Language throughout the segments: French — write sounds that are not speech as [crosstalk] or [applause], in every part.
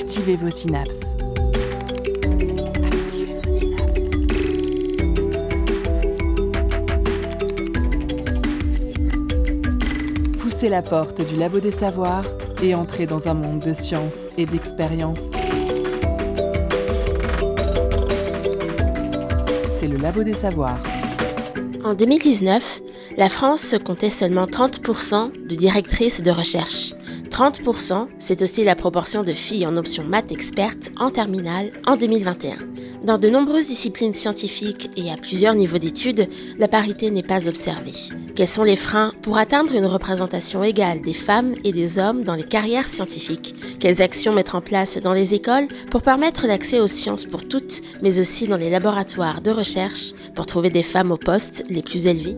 Activez vos synapses. Activez vos synapses. Poussez la porte du labo des savoirs et entrez dans un monde de science et d'expérience. C'est le labo des savoirs. En 2019, la France comptait seulement 30% de directrices de recherche. 30%, c'est aussi la proportion de filles en option maths expertes en terminale en 2021. Dans de nombreuses disciplines scientifiques et à plusieurs niveaux d'études, la parité n'est pas observée. Quels sont les freins pour atteindre une représentation égale des femmes et des hommes dans les carrières scientifiques? Quelles actions mettre en place dans les écoles pour permettre l'accès aux sciences pour toutes, mais aussi dans les laboratoires de recherche pour trouver des femmes aux postes les plus élevés?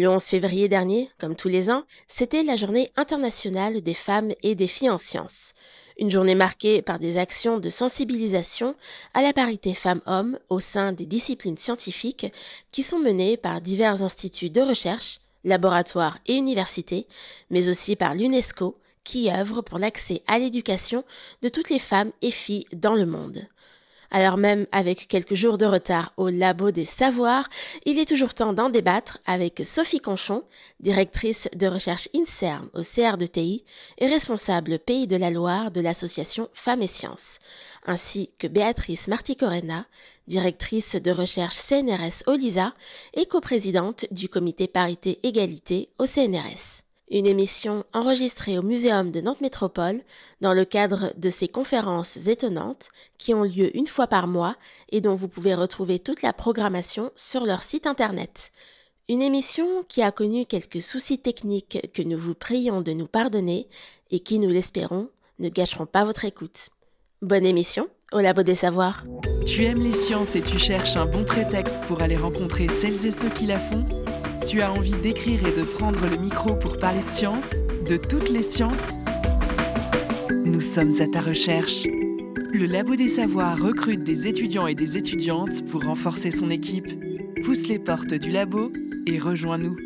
Le 11 février dernier, comme tous les ans, c'était la journée internationale des femmes et des filles en sciences. Une journée marquée par des actions de sensibilisation à la parité femmes-hommes au sein des disciplines scientifiques qui sont menées par divers instituts de recherche, laboratoires et universités, mais aussi par l'UNESCO qui œuvre pour l'accès à l'éducation de toutes les femmes et filles dans le monde. Alors même avec quelques jours de retard au Labo des Savoirs, il est toujours temps d'en débattre avec Sophie Conchon, directrice de recherche INSERM au CR de TI et responsable Pays de la Loire de l'association Femmes et Sciences, ainsi que Béatrice Marticorena, directrice de recherche CNRS au LISA et coprésidente du comité parité égalité au CNRS une émission enregistrée au Muséum de Nantes Métropole dans le cadre de ces conférences étonnantes qui ont lieu une fois par mois et dont vous pouvez retrouver toute la programmation sur leur site internet. Une émission qui a connu quelques soucis techniques que nous vous prions de nous pardonner et qui, nous l'espérons, ne gâcheront pas votre écoute. Bonne émission au Labo des Savoirs. Tu aimes les sciences et tu cherches un bon prétexte pour aller rencontrer celles et ceux qui la font? Tu as envie d'écrire et de prendre le micro pour parler de science, de toutes les sciences? Nous sommes à ta recherche. Le Labo des Savoirs recrute des étudiants et des étudiantes pour renforcer son équipe. Pousse les portes du labo et rejoins-nous.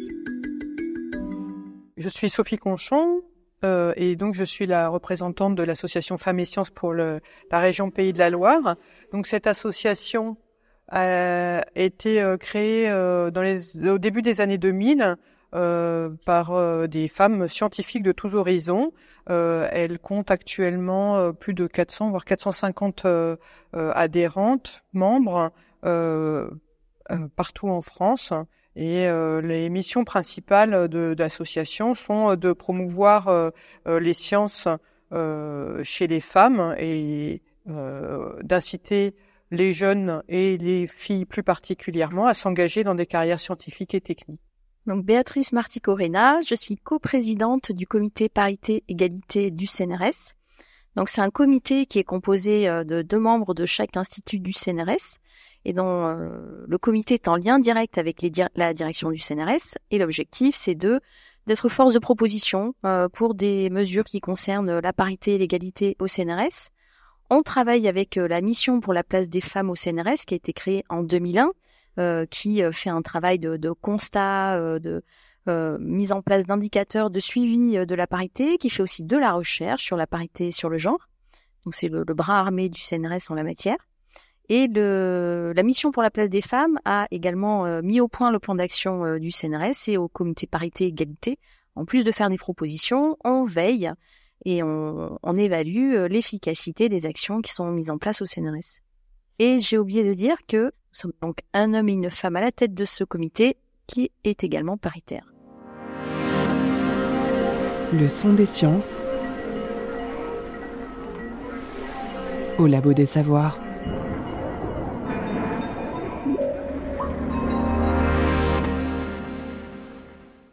Je suis Sophie Conchon euh, et donc je suis la représentante de l'association Femmes et Sciences pour la région Pays de la Loire. Donc cette association a été euh, créée euh, dans les, au début des années 2000 euh, par des femmes scientifiques de tous horizons. elle compte actuellement plus de 400 voire 450 adhérentes, membres partout en France. Et les missions principales de, l'association sont de promouvoir les sciences chez les femmes et d'inciter les jeunes et les filles plus particulièrement à s'engager dans des carrières scientifiques et techniques. Donc Béatrice Marticorena, je suis coprésidente du comité parité égalité du CNRS. Donc c'est un comité qui est composé euh, de deux membres de chaque institut du CNRS et dont euh, le comité est en lien direct avec la direction du CNRS et l'objectif c'est d'être force de proposition euh, pour des mesures qui concernent la parité et l'égalité au CNRS on travaille avec euh, la mission pour la place des femmes au CNRS qui a été créée en 2001, euh, qui euh, fait un travail de, constat, de mise en place d'indicateurs de suivi de la parité, qui fait aussi de la recherche sur la parité sur le genre. Donc c'est le, bras armé du CNRS en la matière. Et la mission pour la place des femmes a également mis au point le plan d'action du CNRS et au comité parité égalité. En plus de faire des propositions, on veille et on, évalue euh, l'efficacité des actions qui sont mises en place au CNRS. Et j'ai oublié de dire que nous sommes donc un homme et une femme à la tête de ce comité qui est également paritaire. Le son des sciences au labo des savoirs.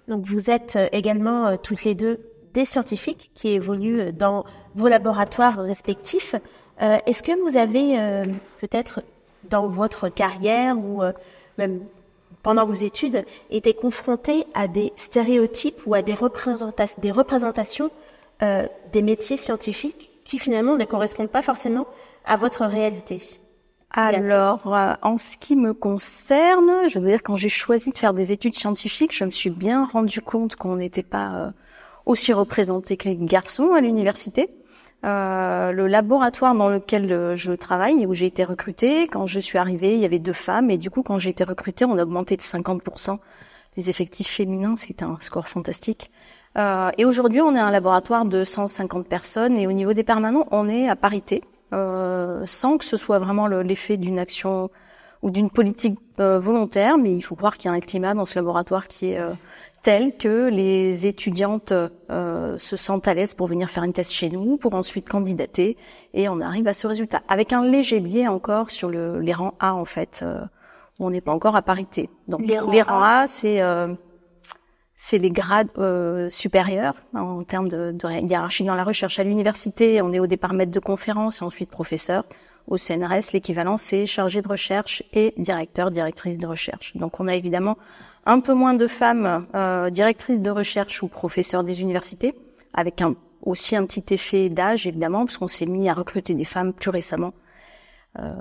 Donc vous êtes euh, également euh, toutes les deux des scientifiques qui évoluent dans vos laboratoires respectifs. Euh, est-ce que vous avez euh, peut-être dans votre carrière ou euh, même pendant vos études été confronté à des stéréotypes ou à des, des représentations des métiers scientifiques qui finalement ne correspondent pas forcément à votre réalité? Alors, en ce qui me concerne, je veux dire, quand j'ai choisi de faire des études scientifiques, je me suis bien rendu compte qu'on n'était pas aussi représenté que les garçons à l'université. Euh, le laboratoire dans lequel euh, je travaille et où j'ai été recrutée, quand je suis arrivée, il y avait deux femmes et du coup, quand j'ai été recrutée, on a augmenté de 50% les effectifs féminins, ce qui était un score fantastique. Euh, et aujourd'hui, on est un laboratoire de 150 personnes et au niveau des permanents, on est à parité, euh, sans que ce soit vraiment l'effet d'une action ou d'une politique euh, volontaire, mais il faut croire qu'il y a un climat dans ce laboratoire qui est euh, tel que les étudiantes euh, se sentent à l'aise pour venir faire une thèse chez nous, pour ensuite candidater, et on arrive à ce résultat. Avec un léger biais encore sur le, les rangs A, en fait, euh, où on n'est pas encore à parité. Donc les rangs, A, c'est euh, c'est les grades euh, supérieurs en termes de, de, hiérarchie dans la recherche. À l'université, on est au départ maître de conférence et ensuite professeur. Au CNRS, l'équivalent, c'est chargé de recherche et directeur, directrice de recherche. Donc on a évidemment un peu moins de femmes euh, directrices de recherche ou professeurs des universités, avec un, aussi un petit effet d'âge évidemment, parce qu'on s'est mis à recruter des femmes plus récemment. Euh,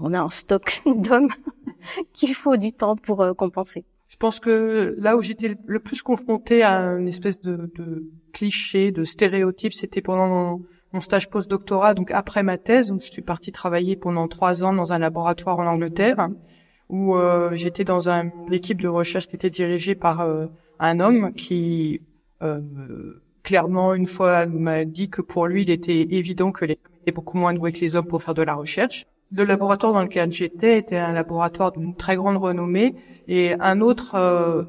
on a un stock [laughs] d'hommes [laughs] qu'il faut du temps pour euh, compenser. Je pense que là où j'étais le plus confrontée à une espèce de, de cliché, de stéréotype, c'était pendant mon, mon stage post-doctorat, donc après ma thèse, où je suis partie travailler pendant trois ans dans un laboratoire en Angleterre où euh, j'étais dans un, une équipe de recherche qui était dirigée par euh, un homme qui euh, clairement une fois m'a dit que pour lui il était évident que les femmes étaient beaucoup moins douées que les hommes pour faire de la recherche. Le laboratoire dans lequel j'étais était un laboratoire d'une très grande renommée et un autre euh,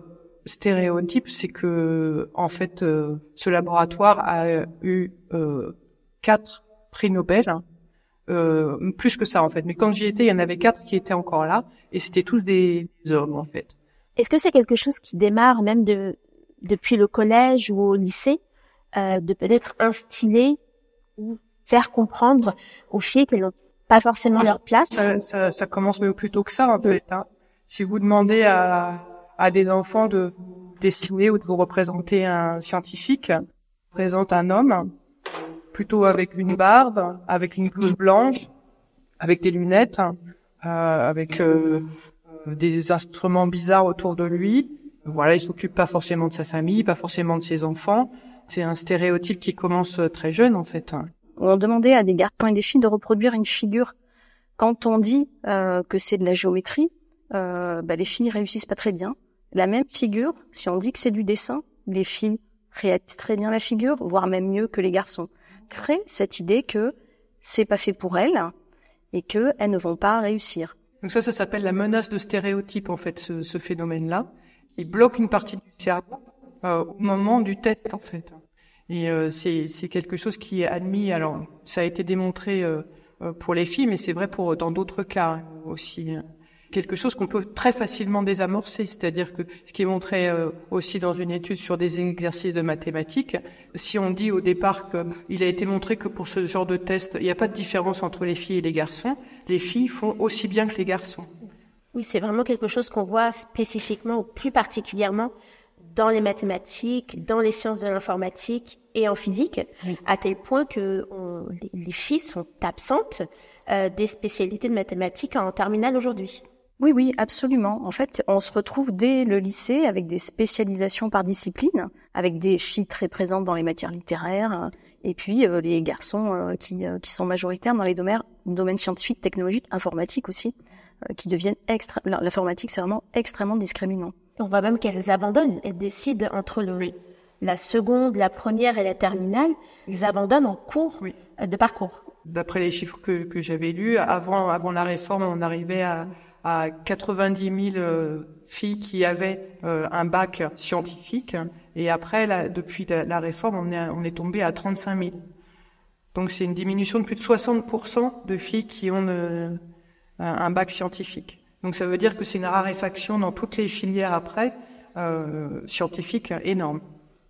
stéréotype c'est que en fait euh, ce laboratoire a eu quatre prix Nobel euh, plus que ça en fait. Mais quand j'y étais, il y en avait quatre qui étaient encore là, et c'était tous des, des, hommes en fait. Est-ce que c'est quelque chose qui démarre même de depuis le collège ou au lycée, euh, de peut-être instiller ou faire comprendre aux filles qu'elles n'ont pas forcément leur place? Ça, ça, ça, commence même plus tôt que ça en fait. Hein. Si vous demandez à, à des enfants de dessiner ou de vous représenter un scientifique, présente un homme, plutôt avec une barbe, avec une blouse blanche, avec des lunettes, euh, avec euh, des instruments bizarres autour de lui. Voilà, il s'occupe pas forcément de sa famille, pas forcément de ses enfants. C'est un stéréotype qui commence très jeune en fait. On demandait à des garçons et des filles de reproduire une figure. Quand on dit euh, que c'est de la géométrie, euh, bah, les filles réussissent pas très bien. La même figure, si on dit que c'est du dessin, les filles réalisent très bien la figure, voire même mieux que les garçons crée cette idée que c'est pas fait pour elles et que elles ne vont pas réussir. Donc ça, ça s'appelle la menace de stéréotype en fait, ce, phénomène-là. Il bloque une partie du cerveau euh, au moment du test en fait. Et euh, c'est quelque chose qui est admis. Alors, ça a été démontré euh, pour les filles, mais c'est vrai pour dans d'autres cas aussi quelque chose qu'on peut très facilement désamorcer. C'est-à-dire que ce qui est montré euh, aussi dans une étude sur des exercices de mathématiques, si on dit au départ qu'il a été montré que pour ce genre de test, il n'y a pas de différence entre les filles et les garçons, les filles font aussi bien que les garçons. Oui, c'est vraiment quelque chose qu'on voit spécifiquement ou plus particulièrement dans les mathématiques, dans les sciences de l'informatique et en physique, oui. à tel point que on, les filles sont absentes euh, des spécialités de mathématiques en terminale aujourd'hui. Oui, oui, absolument. En fait, on se retrouve dès le lycée avec des spécialisations par discipline, avec des filles très présentes dans les matières littéraires, et puis euh, les garçons euh, qui, euh, qui, sont majoritaires dans les domaines, domaines scientifiques, technologiques, informatiques aussi, euh, qui deviennent extra. L'informatique, c'est vraiment extrêmement discriminant. On voit même qu'elles abandonnent. Elles décident entre le, oui. la seconde, la première et la terminale. Elles abandonnent en cours oui. de parcours. D'après les chiffres que, que j'avais lus, avant, avant la réforme, on arrivait à à 90 000 euh, filles qui avaient euh, un bac scientifique. Et après, depuis la, réforme, on est, tombé à 35 000. Donc c'est une diminution de plus de 60% de filles qui ont euh, un bac scientifique. Donc ça veut dire que c'est une raréfaction dans toutes les filières après, scientifiques énorme.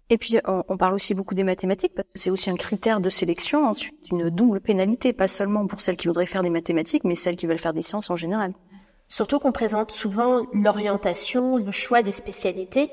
Et puis on, parle aussi beaucoup des mathématiques parce que c'est aussi un critère de sélection ensuite, une double pénalité, pas seulement pour celles qui voudraient faire des mathématiques, mais celles qui veulent faire des sciences en général. Surtout qu'on présente souvent l'orientation, le choix des spécialités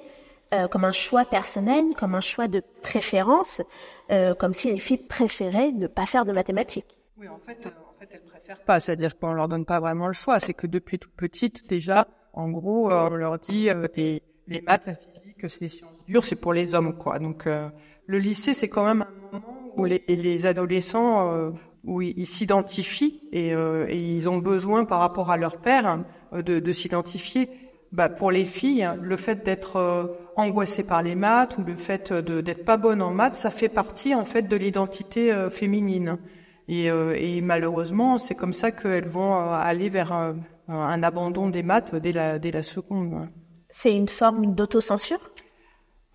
euh, comme un choix personnel, comme un choix de préférence, euh, comme si les filles préféraient ne pas faire de mathématiques. Oui, en fait, euh, en fait elles préfèrent pas, c'est-à-dire qu'on leur donne pas vraiment le choix. C'est que depuis toute petite, déjà, en gros, euh, on leur dit les, les, maths, la physique, c'est les sciences dures, c'est pour les hommes, quoi. Donc Le lycée, c'est quand même un moment où les, les adolescents, euh, où ils s'identifient et, euh, et, ils ont besoin, par rapport à leur père, de, de s'identifier. Bah, pour les filles, le fait d'être euh, angoissée par les maths ou le fait d'être pas bonne en maths, ça fait partie en fait de l'identité féminine. Et, et malheureusement, c'est comme ça qu'elles vont aller vers un, un abandon des maths dès la, dès la seconde. C'est une forme d'autocensure?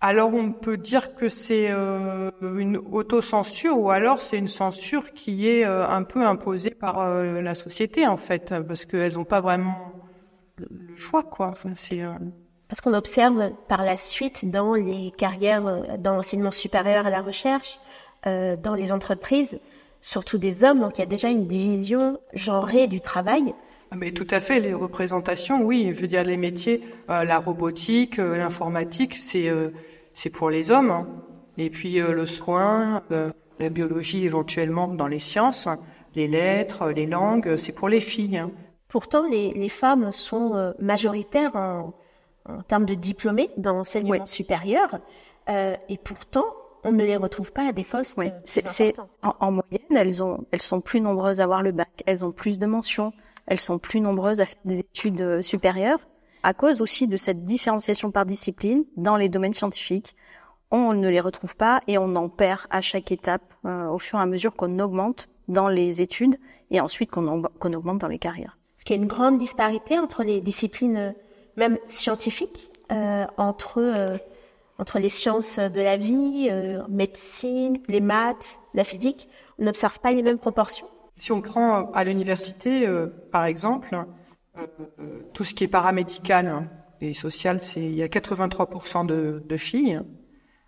Alors on peut dire que c'est euh, une autocensure ou alors c'est une censure qui est euh, un peu imposée par euh, la société en fait, parce qu'elles n'ont pas vraiment le choix quoi. c'est, Parce qu'on observe par la suite dans les carrières dans l'enseignement supérieur et la recherche, dans les entreprises, surtout des hommes, donc il y a déjà une division genrée du travail. Ah, mais tout à fait, les représentations, oui. Je veux dire, les métiers, la robotique, l'informatique, c'est c'est pour les hommes. Hein. Et puis euh, le soin, euh, la biologie éventuellement dans les sciences, les lettres, les langues, c'est pour les filles. Hein. Pourtant, les, les, femmes sont euh, majoritaires en, en, termes de diplômés dans l'enseignement supérieur. Euh, et pourtant, on ne les retrouve pas à des postes. Oui. C'est, en, en, moyenne, elles, ont, elles sont plus nombreuses à avoir le bac, elles ont plus de mentions, elles sont plus nombreuses à faire des études supérieures à cause aussi de cette différenciation par discipline dans les domaines scientifiques. On ne les retrouve pas et on en perd à chaque étape euh, au fur et à mesure qu'on augmente dans les études et ensuite qu'on augmente dans les carrières. Est-ce qu'il y a une grande disparité entre les disciplines, euh, même scientifiques, euh, entre euh, entre les sciences de la vie, euh, médecine, les maths, la physique? On n'observe pas les mêmes proportions? Si on prend à l'université, par exemple, tout ce qui est paramédical et social, c'est il y a 83% de, de, filles.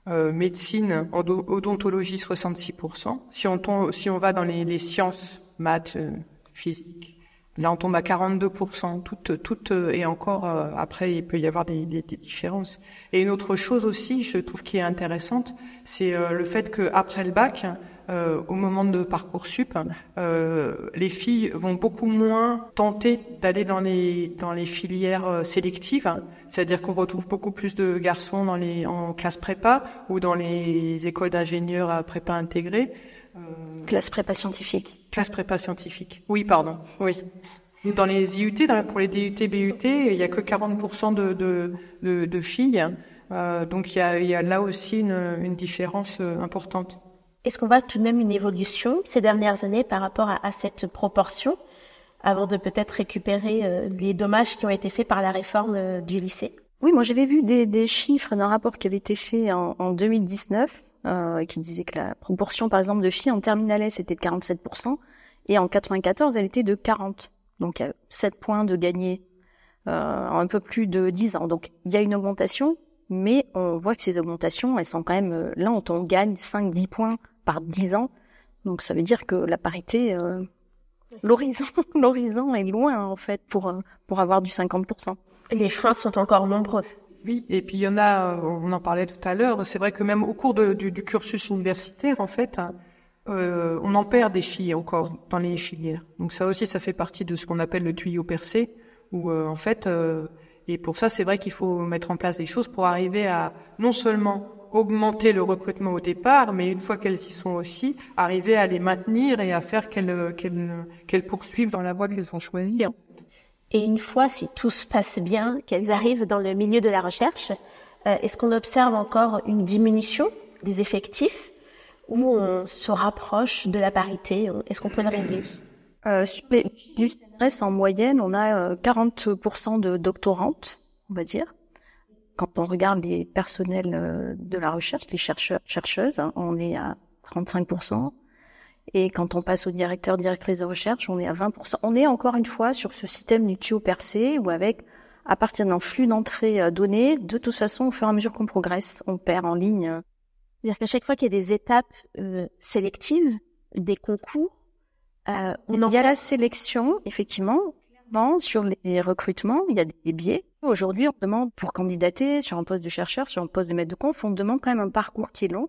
Euh, médecine, odontologie, 66%. Si on, tombe, si on va dans les, les sciences, maths, euh, physique, là on tombe à 42%. Toutes, toutes euh, et encore euh, après il peut y avoir des, des, des, différences. Et une autre chose aussi, je trouve qui est intéressante, c'est le fait que après le bac, euh, au moment de parcoursup, euh, les filles vont beaucoup moins tenter d'aller dans les dans les filières euh, sélectives, c'est-à-dire qu'on retrouve beaucoup plus de garçons dans les en classe prépa ou dans les écoles d'ingénieurs à prépa intégrée. Euh, classe prépa scientifique. Classe prépa scientifique. Oui, pardon. Oui. Dans les IUT, dans, pour les DUT, BUT, il y a que 40% de, de, de, de filles. Euh, donc il y, y a là aussi une, une différence euh, importante. Est-ce qu'on voit tout de même une évolution ces dernières années par rapport à, à cette proportion avant de peut-être récupérer euh, les dommages qui ont été faits par la réforme euh, du lycée? Oui, moi j'avais vu des, des, chiffres d'un rapport qui avait été fait en, en 2019 euh, qui disait que la proportion par exemple de filles en terminale S était de 47% et en 94 elle était de 40. Donc il y a 7 points de gagné euh, en un peu plus de 10 ans. Donc il y a une augmentation, mais on voit que ces augmentations, elles sont quand même euh, là on gagne 5-10 points par 10 ans. Donc ça veut dire que la parité, euh, l'horizon, [laughs] l'horizon est loin en fait pour euh, pour avoir du 50%. Les freins sont encore nombreux. Oui, et puis il y en a, euh, on en parlait tout à l'heure. C'est vrai que même au cours de, du, du, cursus universitaire, en fait, euh, on en perd des filles encore dans les filières. Donc ça aussi, ça fait partie de ce qu'on appelle le tuyau percé, où euh, en fait, euh, et pour ça, c'est vrai qu'il faut mettre en place des choses pour arriver à non seulement augmenter le recrutement au départ, mais une fois qu'elles y sont aussi, arriver à les maintenir et à faire qu'elles qu'elles qu'elles poursuivent dans la voie qu'elles ont choisie. Et une fois, si tout se passe bien, qu'elles arrivent dans le milieu de la recherche, euh, est-ce qu'on observe encore une diminution des effectifs ou on se rapproche de la parité? Est-ce qu'on peut le régler? Euh, Sur les du CNRS, en moyenne, on a 40% de doctorantes, on va dire quand on regarde les personnels euh, de la recherche, les chercheurs, chercheuses, hein, on est à 35%. Et quand on passe au directeur, directrice de recherche, on est à 20%. On est encore une fois sur ce système du tuyau percé où avec, à partir d'un flux d'entrée euh, donné, de toute façon, au fur et à mesure qu'on progresse, on perd en ligne. C'est-à-dire qu'à chaque fois qu'il y a des étapes euh, sélectives, des concours, euh, on il y a la sélection, effectivement. Sur les recrutements, il y a des biais. Aujourd'hui, on demande pour candidater sur un poste de chercheur, sur un poste de maître de conf, on demande quand même un parcours qui est long,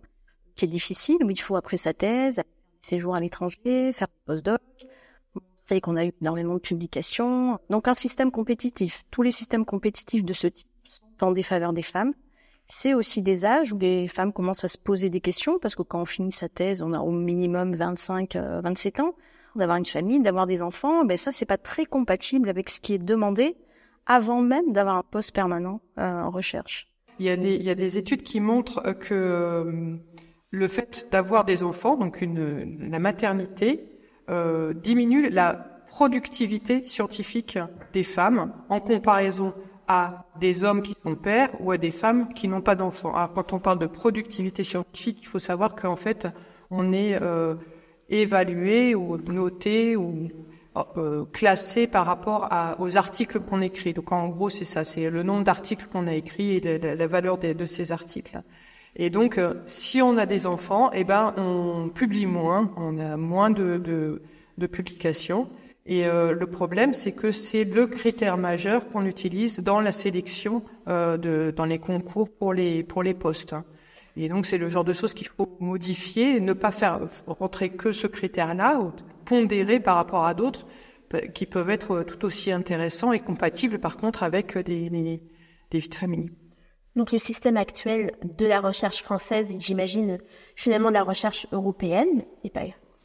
qui est difficile, où il faut après sa thèse, séjour à l'étranger, faire un postdoc, montrer qu'on a eu énormément de publications. Donc un système compétitif. Tous les systèmes compétitifs de ce type sont en défaveur des femmes. c'est aussi des âges où les femmes commencent à se poser des questions parce que quand on finit sa thèse, on a au minimum 25, 27 ans. D'avoir une famille, d'avoir des enfants, ben ça c'est pas très compatible avec ce qui est demandé avant même d'avoir un poste permanent euh, en recherche. Il y, a des, il y a des études qui montrent que euh, le fait d'avoir des enfants, donc la maternité, euh, diminue la productivité scientifique des femmes en comparaison à des hommes qui sont pères ou à des femmes qui n'ont pas d'enfants. Alors, quand on parle de productivité scientifique, il faut savoir qu'en fait, on est évalué ou noté ou euh, classé par rapport à, aux articles qu'on écrit. Donc en gros, c'est ça, c'est le nombre d'articles qu'on a écrits et la, valeur de, ces articles. Et donc, euh, si on a des enfants, eh ben, on publie moins, on a moins de, de, de publications. Et euh, le problème, c'est que c'est le critère majeur qu'on utilise dans la sélection, euh, de, dans les concours pour les pour les postes. Et donc, c'est le genre de choses qu'il faut modifier, ne pas faire rentrer que ce critère-là, pondérer par rapport à d'autres qui peuvent être tout aussi intéressants et compatibles, par contre, avec des, des, des. Donc, le système actuel de la recherche française, j'imagine finalement de la recherche européenne et pas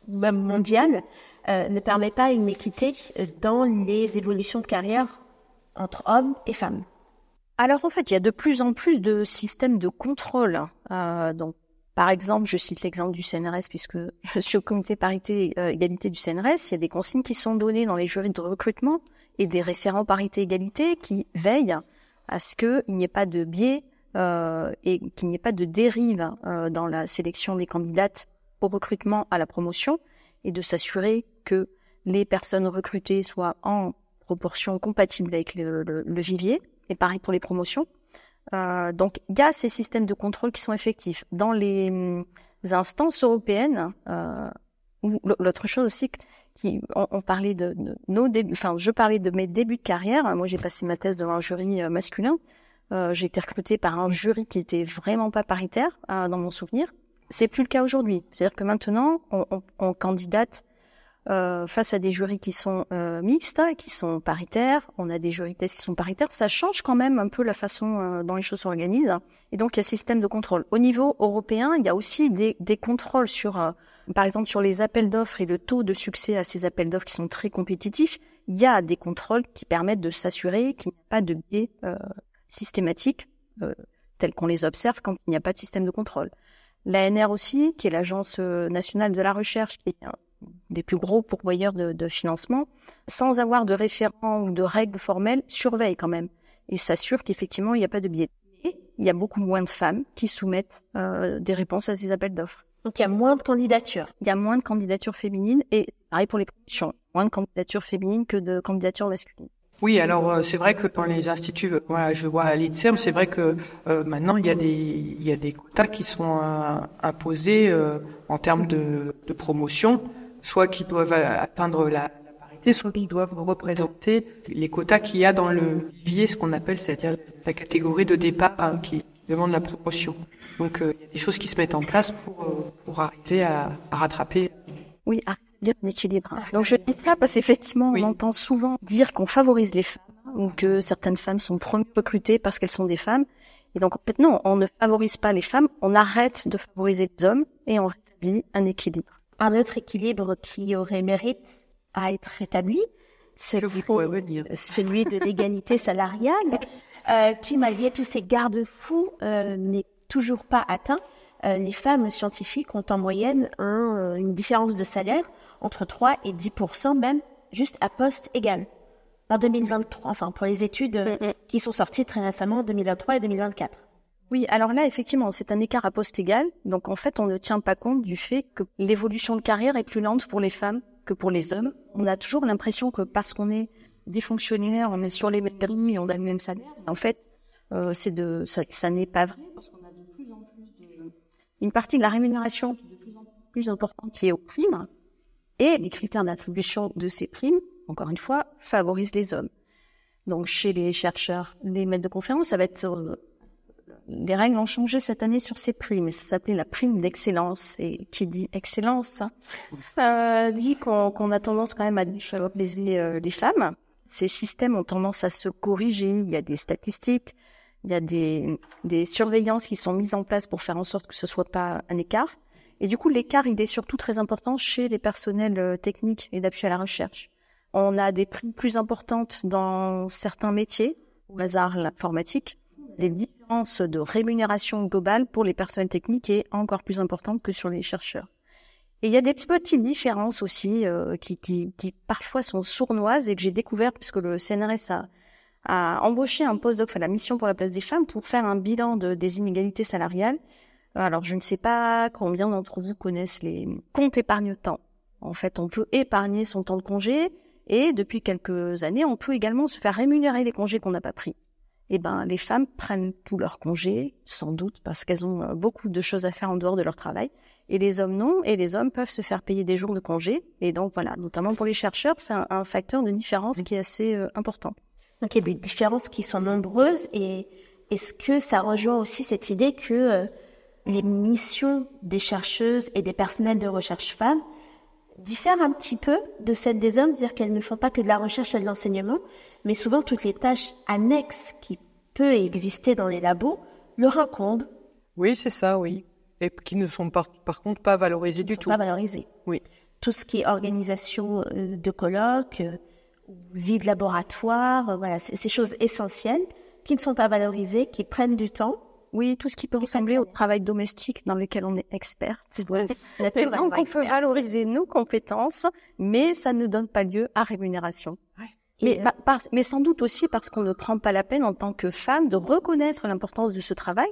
même mondiale, euh, ne permet pas une équité dans les évolutions de carrière entre hommes et femmes. Alors en fait, il y a de plus en plus de systèmes de contrôle. Euh, donc, par exemple, je cite l'exemple du CNRS puisque [laughs] je suis au comité parité euh, égalité du CNRS. Il y a des consignes qui sont données dans les jurys de recrutement et des référents parité égalité qui veillent à ce qu'il n'y ait pas de biais euh, et qu'il n'y ait pas de dérive dans la sélection des candidates au recrutement à la promotion et de s'assurer que les personnes recrutées soient en proportion compatible avec le, le, vivier, et pareil pour les promotions. Euh, donc il y a ces systèmes de contrôle qui sont effectifs. Dans les, hum, instances européennes, euh, l'autre chose aussi, qui, on, parlait de, nos débuts, enfin je parlais de mes débuts de carrière. Moi j'ai passé ma thèse devant un jury euh, masculin. Euh, j'ai été recrutée par un jury qui était vraiment pas paritaire euh, dans mon souvenir. C'est plus le cas aujourd'hui. C'est-à-dire que maintenant on, on, on candidate euh, face à des jurys qui sont euh, mixtes, qui sont paritaires. On a des jurys qui sont paritaires. Ça change quand même un peu la façon euh, dont les choses s'organisent. Et donc, il y a système de contrôle. Au niveau européen, il y a aussi des, des contrôles sur, euh, par exemple, sur les appels d'offres et le taux de succès à ces appels d'offres qui sont très compétitifs. Il y a des contrôles qui permettent de s'assurer qu'il n'y a pas de biais systématiques tels qu'on les observe quand il n'y a pas de système de contrôle. L'ANR aussi, qui est l'Agence nationale de la recherche, qui est des plus gros pourvoyeurs de, de, financement, sans avoir de référents ou de règles formelles, surveille quand même et s'assure qu'effectivement il n'y a pas de biais. Et il y a beaucoup moins de femmes qui soumettent euh, des réponses à ces appels d'offres. Donc il y a moins de candidatures. Il y a moins de candidatures féminines et pareil pour les promotions, moins de candidatures féminines que de candidatures masculines. Oui, alors euh, c'est vrai que dans les instituts, voilà, je vois à l'INSERM, c'est vrai que euh, maintenant il y a des il y a des quotas qui sont euh, imposés euh, en termes de, de promotion soit qui doivent atteindre la, parité, soit qui doivent représenter les quotas qu'il y a dans le vivier, ce qu'on appelle, c'est-à-dire la catégorie de départ hein, qui demande la promotion. Donc euh, il y a des choses qui se mettent en place pour, euh, pour arriver à, à rattraper. Oui, à un équilibre. Donc je dis ça parce qu'effectivement, on entend souvent dire qu'on favorise les femmes ou que certaines femmes sont recrutées parce qu'elles sont des femmes. Et donc en fait non, on ne favorise pas les femmes, on arrête de favoriser les hommes et on rétablit un équilibre un autre équilibre qui aurait mérite à être rétabli, c'est [laughs] celui de l'égalité salariale, euh, qui malgré tous ces garde-fous euh, n'est toujours pas atteint. Euh, les femmes scientifiques ont en moyenne un, une différence de salaire entre 3 et 10% même, juste à poste égal. En 2023, enfin pour les études mm, mm. qui sont sorties très récemment en 2023 et 2024. Oui, alors là, effectivement, c'est un écart à poste égal. Donc, en fait, on ne tient pas compte du fait que l'évolution de carrière est plus lente pour les femmes que pour les hommes. On a toujours l'impression que parce qu'on est des fonctionnaires, on est sur les mêmes prix et on a le même salaire. En fait, euh, c'est de, ça, n'est pas vrai une partie de la rémunération est de plus en plus importante est aux primes et les critères d'attribution de ces primes, encore une fois, favorisent les hommes. Donc, chez les chercheurs, les maîtres de conférence, ça va être euh, les règles ont changé cette année sur ces primes. Ça s'appelait la prime d'excellence. Et qui dit excellence hein, euh, dit qu'on a tendance quand même à favoriser euh, les femmes. Ces systèmes ont tendance à se corriger. Il y a des statistiques. Il y a des, des surveillances qui sont mises en place pour faire en sorte que ce soit pas un écart. Et du coup, l'écart, il est surtout très important chez les personnels euh, techniques et d'appui à la recherche. On a des primes plus importantes dans certains métiers, au hasard l'informatique. Des différences de rémunération globale pour les personnels techniques est encore plus importante que sur les chercheurs. Et il y a des petites différences aussi euh, qui, qui, qui, parfois sont sournoises et que j'ai découvert puisque le CNRS a, a embauché un postdoc, enfin la mission pour la place des femmes, pour faire un bilan de, des inégalités salariales. Alors je ne sais pas combien d'entre vous connaissent les comptes épargne-temps. En fait, on peut épargner son temps de congé et depuis quelques années, on peut également se faire rémunérer les congés qu'on n'a pas pris. Eh ben, les femmes prennent tous leurs congés, sans doute parce qu'elles ont euh, beaucoup de choses à faire en dehors de leur travail, et les hommes non, et les hommes peuvent se faire payer des jours de congé, et donc voilà, notamment pour les chercheurs, c'est un, facteur de différence qui est assez euh, important. A des différences qui sont nombreuses, et est-ce que ça rejoint aussi cette idée que euh, les missions des chercheuses et des personnels de recherche femmes diffèrent un petit peu de celles des hommes, dire qu'elles ne font pas que de la recherche et de l'enseignement, mais souvent toutes les tâches annexes qui peuvent exister dans les labos leur incombent. Oui, c'est ça, oui. Et qui ne sont par, par contre pas valorisées du tout. Pas valorisées. Oui. Tout ce qui est organisation euh, de colloques, euh, vie de laboratoire, euh, voilà, ces choses essentielles qui ne sont pas valorisées, qui prennent du temps oui, tout ce qui peut ressembler au travail domestique dans lequel on est expert. C'est [laughs] donc on peut valoriser nos compétences, mais ça ne donne pas lieu à rémunération. Mais, euh, mais sans doute aussi parce qu'on ne prend pas la peine en tant que femme de reconnaître l'importance de ce travail,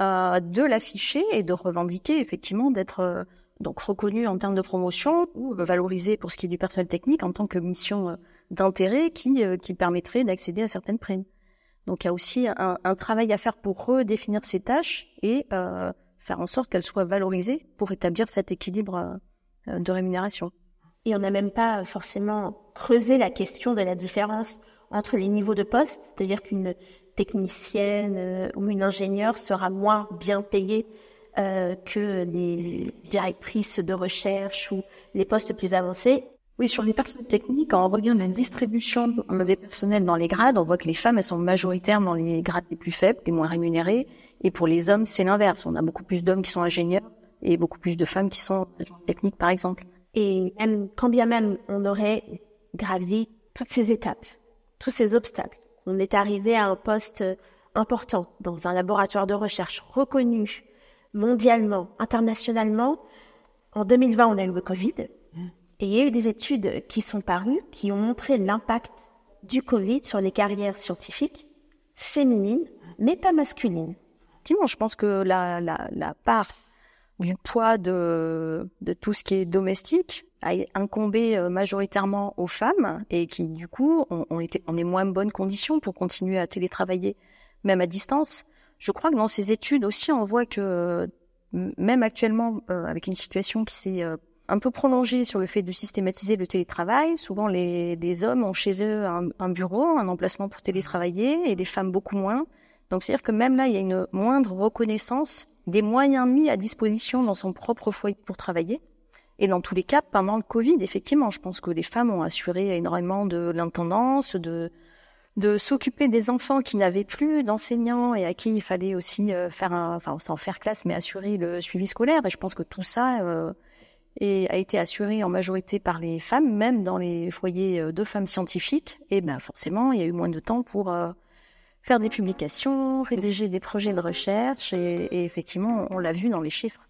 euh, de l'afficher et de revendiquer effectivement d'être euh, donc reconnu en termes de promotion ou valorisé pour ce qui est du personnel technique en tant que mission d'intérêt qui, qui permettrait d'accéder à certaines primes. Donc il y a aussi un, travail à faire pour redéfinir ces tâches et euh, faire en sorte qu'elles soient valorisées pour établir cet équilibre euh, de rémunération. Et on n'a même pas forcément creusé la question de la différence entre les niveaux de poste, c'est-à-dire qu'une technicienne euh, ou une ingénieure sera moins bien payée que les directrices de recherche ou les postes plus avancés. Oui, sur les personnes techniques, quand on la distribution des personnels dans les grades, on voit que les femmes, sont majoritaires dans les grades les plus faibles, les moins rémunérés. Et pour les hommes, c'est l'inverse. On a beaucoup plus d'hommes qui sont ingénieurs et beaucoup plus de femmes qui sont techniques, par exemple. Et quand bien même on aurait gravi toutes ces étapes, tous ces obstacles, on est arrivé à un poste important dans un laboratoire de recherche reconnu mondialement, internationalement. En 2020, on a eu le Covid. Et il y a eu des études qui sont parues qui ont montré l'impact du Covid sur les carrières scientifiques féminines, mais pas masculines. Effectivement, je pense que la, la, la part du poids de, de tout ce qui est domestique a incombé euh, majoritairement aux femmes et qui, du coup, ont, ont été en des moins bonnes conditions pour continuer à télétravailler, même à distance. Je crois que dans ces études aussi, on voit que même actuellement, euh, avec une situation qui s'est euh, un peu prolongé sur le fait de systématiser le télétravail. Souvent, les, les hommes ont chez eux un, un, bureau, un emplacement pour télétravailler, et les femmes beaucoup moins. Donc, c'est-à-dire que même là, il y a une moindre reconnaissance des moyens mis à disposition dans son propre foyer pour travailler. Et dans tous les cas, pendant le Covid, effectivement, je pense que les femmes ont assuré énormément de l'intendance, de de s'occuper des enfants qui n'avaient plus d'enseignants et à qui il fallait aussi euh, faire un, enfin sans faire classe, mais assurer le suivi scolaire. Et je pense que tout ça euh, et a été assurée en majorité par les femmes, même dans les foyers euh, de femmes scientifiques, et ben forcément, il y a eu moins de temps pour euh, faire des publications, rédiger des projets de recherche, et effectivement, on l'a vu dans les chiffres.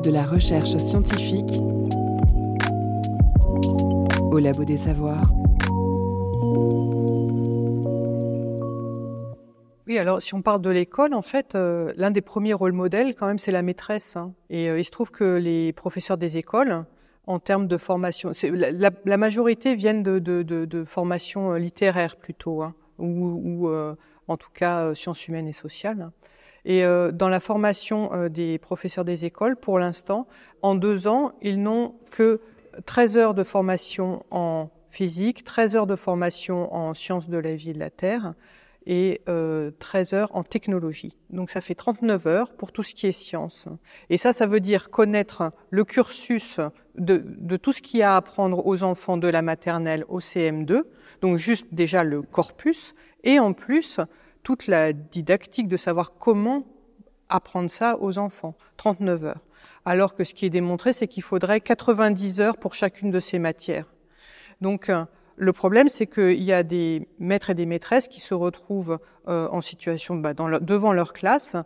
De la recherche scientifique au Labo des Savoirs. Oui, alors si on parle de l'école, en fait, euh, l'un des premiers rôles modèles, quand même, c'est la maîtresse. hein. Et euh, il se trouve que les professeurs des écoles, en termes de formation, la, majorité viennent de, de, de, formations euh, littéraires plutôt, hein, ou, en tout cas sciences humaines et sociales. Et euh, dans la formation euh, des professeurs des écoles, pour l'instant, en deux ans, ils n'ont que 13 heures de formation en physique, 13 heures de formation en sciences de la vie et de la Terre, et euh, 13 heures en technologie. Donc ça fait 39 heures pour tout ce qui est science. Et ça, ça veut dire connaître le cursus de, de tout ce qu'il y a à apprendre aux enfants de la maternelle au CM2, donc juste déjà le corpus, et en plus toute la didactique de savoir comment apprendre ça aux enfants. 39 heures. Alors que ce qui est démontré, c'est qu'il faudrait 90 heures pour chacune de ces matières. Donc, euh, le problème, c'est qu'il y a des maîtres et des maîtresses qui se retrouvent euh, en situation bah, devant leur classe.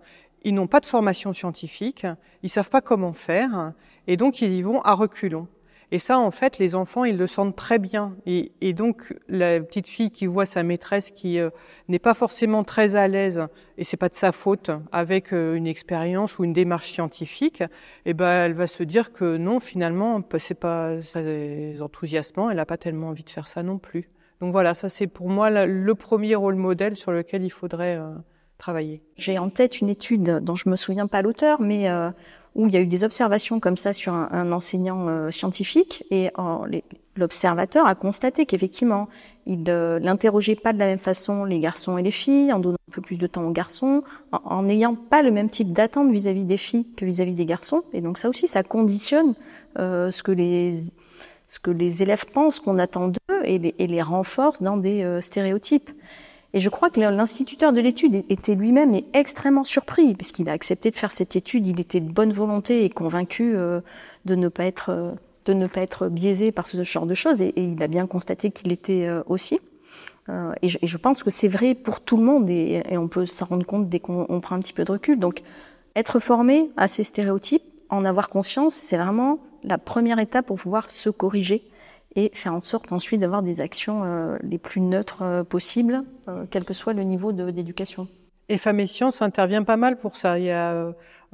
Ils n'ont pas de formation scientifique, ils savent pas comment faire, et donc ils y vont à reculons. Et ça, en fait, les enfants, ils le sentent très bien. Et, donc, la petite fille qui voit sa maîtresse qui euh, n'est pas forcément très à l'aise, et c'est pas de sa faute, avec euh, une expérience ou une démarche scientifique, eh ben, elle va se dire que non, finalement, c'est pas c'est enthousiasmant, elle n'a pas tellement envie de faire ça non plus. Donc voilà, ça c'est pour moi le premier rôle modèle sur lequel il faudrait euh, travailler. J'ai en tête une étude dont je me souviens pas l'auteur, mais où il y a eu des observations comme ça sur un, enseignant euh, scientifique et les- l'observateur a constaté qu'effectivement, il euh, l'interrogeait pas de la même façon les garçons et les filles, en donnant un peu plus de temps aux garçons, en- n'ayant pas le même type d'attente vis-à-vis des filles que vis-à-vis des garçons. Et donc ça aussi, ça conditionne euh, ce que les ce que les élèves pensent qu'on attend d'eux et les, renforce dans des euh, stéréotypes. Et je crois que l'instituteur de l'étude était lui-même extrêmement surpris, puisqu'il a accepté de faire cette étude. Il était de bonne volonté et convaincu euh, de ne pas être euh, de ne pas être biaisé par ce genre de choses. Et, il a bien constaté qu'il l'était euh, aussi. Et, je, pense que c'est vrai pour tout le monde, et, et on peut s'en rendre compte dès qu'on on prend un petit peu de recul. Donc, être formé à ces stéréotypes, en avoir conscience, c'est vraiment la première étape pour pouvoir se corriger et faire en sorte ensuite d'avoir des actions euh, les plus neutres euh, possibles, euh, quel que soit le niveau d'éducation. Et Femmes et Sciences intervient pas mal pour ça.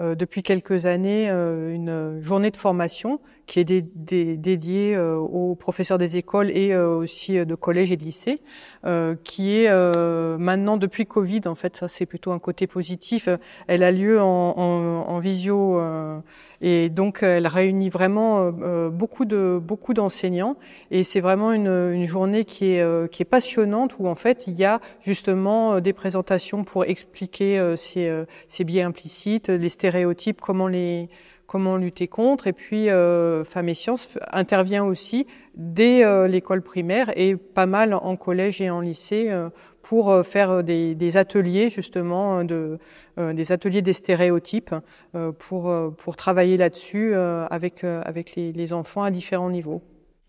Depuis quelques années euh, une journée de formation qui est dé- dé- dédiée euh, aux professeurs des écoles et euh, aussi euh, de collèges et lycées, euh, qui est euh, maintenant depuis Covid, en fait, ça c'est plutôt un côté positif. Euh, Elle a lieu en, visio euh, et donc elle réunit vraiment euh, euh, beaucoup de beaucoup d'enseignants et c'est vraiment une, journée qui est euh, passionnante où en fait il y a justement euh, des présentations pour expliquer euh, euh, ces biais implicites, les stéréotypes, comment les comment lutter contre. Et puis euh, Femmes et Sciences intervient aussi dès euh, l'école primaire et pas mal en collège et en lycée euh, pour faire des, ateliers justement de des ateliers des stéréotypes pour travailler là-dessus avec les enfants à différents niveaux.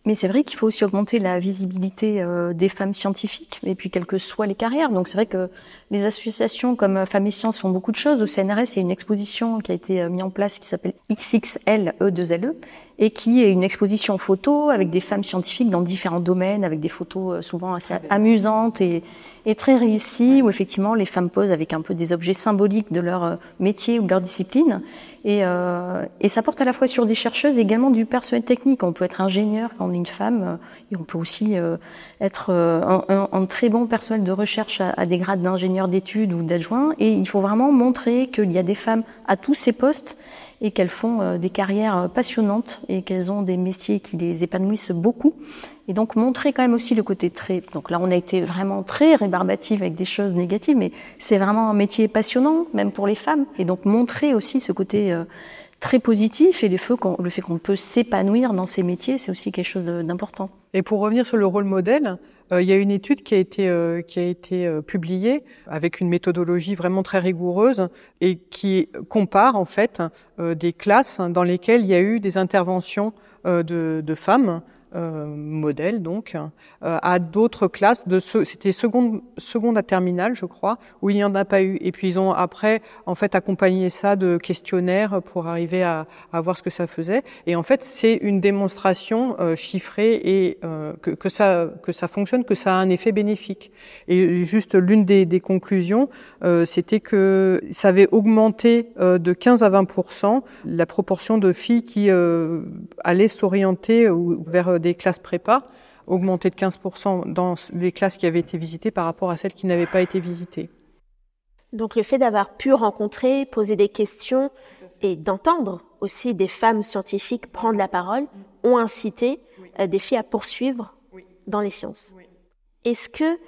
Mais c'est vrai qu'il faut aussi augmenter la visibilité euh, des femmes scientifiques, et puis quelles que soient les carrières. Donc c'est vrai que les associations comme Femmes et Sciences font beaucoup de choses. Au CNRS, il y a une exposition qui a été euh, mise en place qui s'appelle XXLE2LE, E, et qui est une exposition photo avec des femmes scientifiques dans différents domaines, avec des photos euh, souvent assez amusantes et, et très réussies, où effectivement les femmes posent avec un peu des objets symboliques de leur euh, métier ou de leur discipline. Et, euh, et ça porte à la fois sur des chercheuses et également du personnel technique. On peut être ingénieur quand on est une femme, et on peut aussi euh, être un, un- un très bon personnel de recherche à, à des grades d'ingénieur d'études ou d'adjoint. Et il faut vraiment montrer qu'il y a des femmes à tous ces postes et qu'elles font des carrières passionnantes et qu'elles ont des métiers qui les épanouissent beaucoup. Et donc montrer quand même aussi le côté très. Donc là, on a été vraiment très rébarbatif avec des choses négatives, mais c'est vraiment un métier passionnant, même pour les femmes. Et donc montrer aussi ce côté très positif et le fait qu'on peut s'épanouir dans ces métiers, c'est aussi quelque chose d'important. Et pour revenir sur le rôle modèle, euh, il y a une étude qui a été, euh, euh, publiée avec une méthodologie vraiment très rigoureuse et qui compare en fait des classes dans lesquelles il y a eu des interventions de, femmes euh, modèle donc euh, à d'autres classes de ce, c'était seconde seconde à terminale je crois où il n'y en a pas eu. Et puis ils ont après en fait accompagné ça de questionnaires pour arriver à, voir ce que ça faisait. Et en fait c'est une démonstration euh, chiffrée et euh, que, ça que ça fonctionne que ça a un effet bénéfique. Et juste l'une des, conclusions euh, c'était que ça avait augmenté de 15 à 20% la proportion de filles qui allaient s'orienter vers des classes prépa, augmenté de 15% dans les classes qui avaient été visitées par rapport à celles qui n'avaient pas été visitées. Donc le fait d'avoir pu rencontrer, poser des questions et d'entendre aussi des femmes scientifiques prendre la parole ont incité euh, des filles à poursuivre dans les sciences. Est-ce que,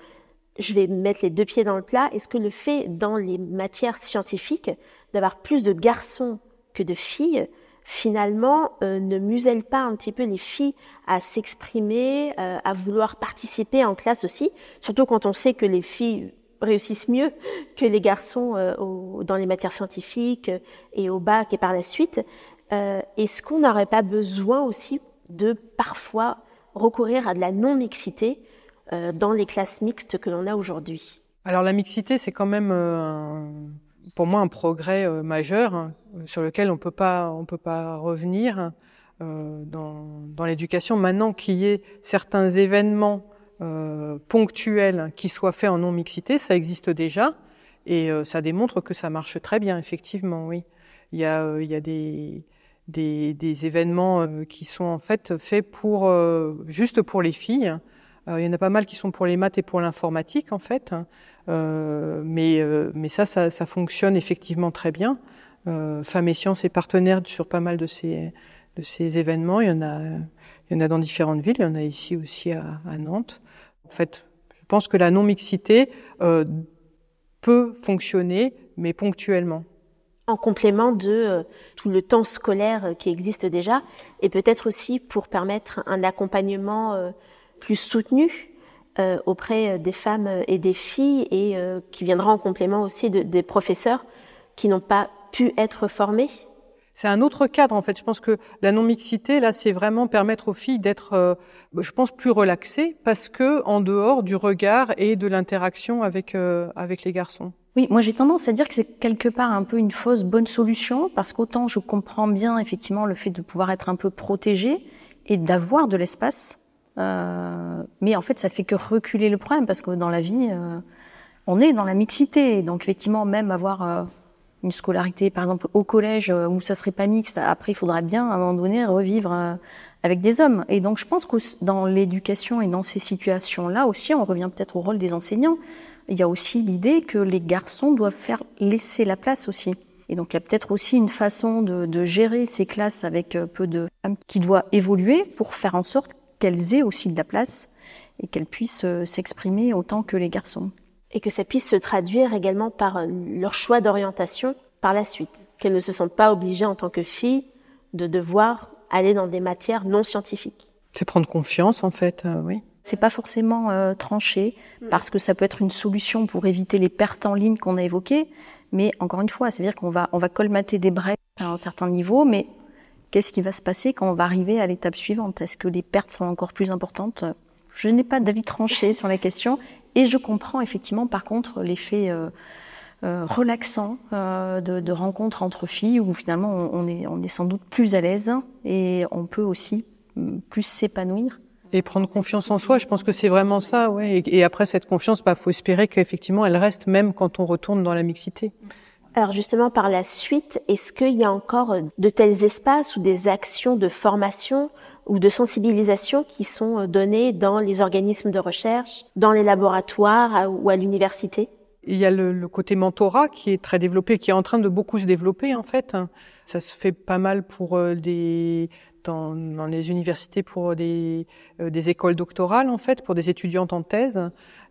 je vais mettre les deux pieds dans le plat, est-ce que le fait dans les matières scientifiques d'avoir plus de garçons que de filles finalement euh, ne muselle pas un petit peu les filles à s'exprimer, euh, à vouloir participer en classe aussi, surtout quand on sait que les filles réussissent mieux [laughs] que les garçons euh, dans les matières scientifiques et au bac et par la suite. Est-ce qu'on n'aurait pas besoin aussi de parfois recourir à de la non-mixité dans les classes mixtes que l'on a aujourd'hui? Alors la mixité, c'est quand même pour moi un progrès euh, majeur hein, sur lequel on peut pas on peut pas revenir euh, dans, dans l'éducation. Maintenant qu'il y ait certains événements euh, ponctuels qui soient faits en non mixité, ça existe déjà et euh, ça démontre que ça marche très bien effectivement. Oui, il y a euh, il y a des des, des événements qui sont en fait faits pour juste pour les filles. il y en a pas mal qui sont pour les maths et pour l'informatique en fait. Euh, mais, euh, ça, ça, fonctionne effectivement très bien. Euh, Femmes et Sciences est partenaire sur pas mal de ces, événements. Il y, en a, dans différentes villes, il y en a ici aussi à, Nantes. En fait, je pense que la non-mixité peut fonctionner, mais ponctuellement. En complément de tout le temps scolaire qui existe déjà, et peut-être aussi pour permettre un accompagnement plus soutenu euh, auprès des femmes et des filles et euh, qui viendra en complément aussi de, des professeurs qui n'ont pas pu être formés c'est un autre cadre en fait. Je pense que la non-mixité là, c'est vraiment permettre aux filles d'être, euh, je pense, plus relaxées parce que en dehors du regard et de l'interaction avec euh, avec les garçons. Oui, moi j'ai tendance à dire que c'est quelque part un peu une fausse bonne solution parce qu'autant je comprends bien effectivement le fait de pouvoir être un peu protégé et d'avoir de l'espace euh, mais en fait, ça fait que reculer le problème parce que dans la vie, euh, on est dans la mixité. Donc effectivement, même avoir euh, une scolarité, par exemple, au collège où ça serait pas mixte, après, il faudra bien, à un moment donné, revivre avec des hommes. Et donc, je pense que dans l'éducation et dans ces situations-là aussi, on revient peut-être au rôle des enseignants. Il y a aussi l'idée que les garçons doivent faire laisser la place aussi. Et donc, il y a peut-être aussi une façon de, de gérer ces classes avec peu de femmes qui doit évoluer pour faire en sorte qu'elles aient aussi de la place et qu'elles puissent euh, s'exprimer autant que les garçons. Et que ça puisse se traduire également par euh, leur choix d'orientation par la suite. Qu'elles ne se sentent pas obligées en tant que filles de devoir aller dans des matières non scientifiques. C'est prendre confiance en fait, euh, oui. C'est pas forcément euh, tranché parce que ça peut être une solution pour éviter les pertes en ligne qu'on a évoquées, mais encore une fois, c'est-à-dire qu'on va on va colmater des brèches à un certain niveau, mais Qu'est-ce qui va se passer quand on va arriver à l'étape suivante? Est-ce que les pertes sont encore plus importantes? Je n'ai pas d'avis tranché sur la question et je comprends effectivement par contre l'effet euh, euh, relaxant euh, de, de rencontres entre filles où finalement on, on, est, on est sans doute plus à l'aise et on peut aussi mm, plus s'épanouir. Et prendre confiance en soi, je pense que c'est vraiment ça, ouais. Et, et après cette confiance, bah, faut espérer qu'effectivement elle reste même quand on retourne dans la mixité. Alors justement, par la suite, est-ce qu'il y a encore de tels espaces ou des actions de formation ou de sensibilisation qui sont données dans les organismes de recherche, dans les laboratoires ou à l'université? Il y a le, côté mentorat qui est très développé, qui est en train de beaucoup se développer en fait. Ça se fait pas mal pour des dans, dans les universités pour des, des écoles doctorales en fait, pour des étudiantes en thèse.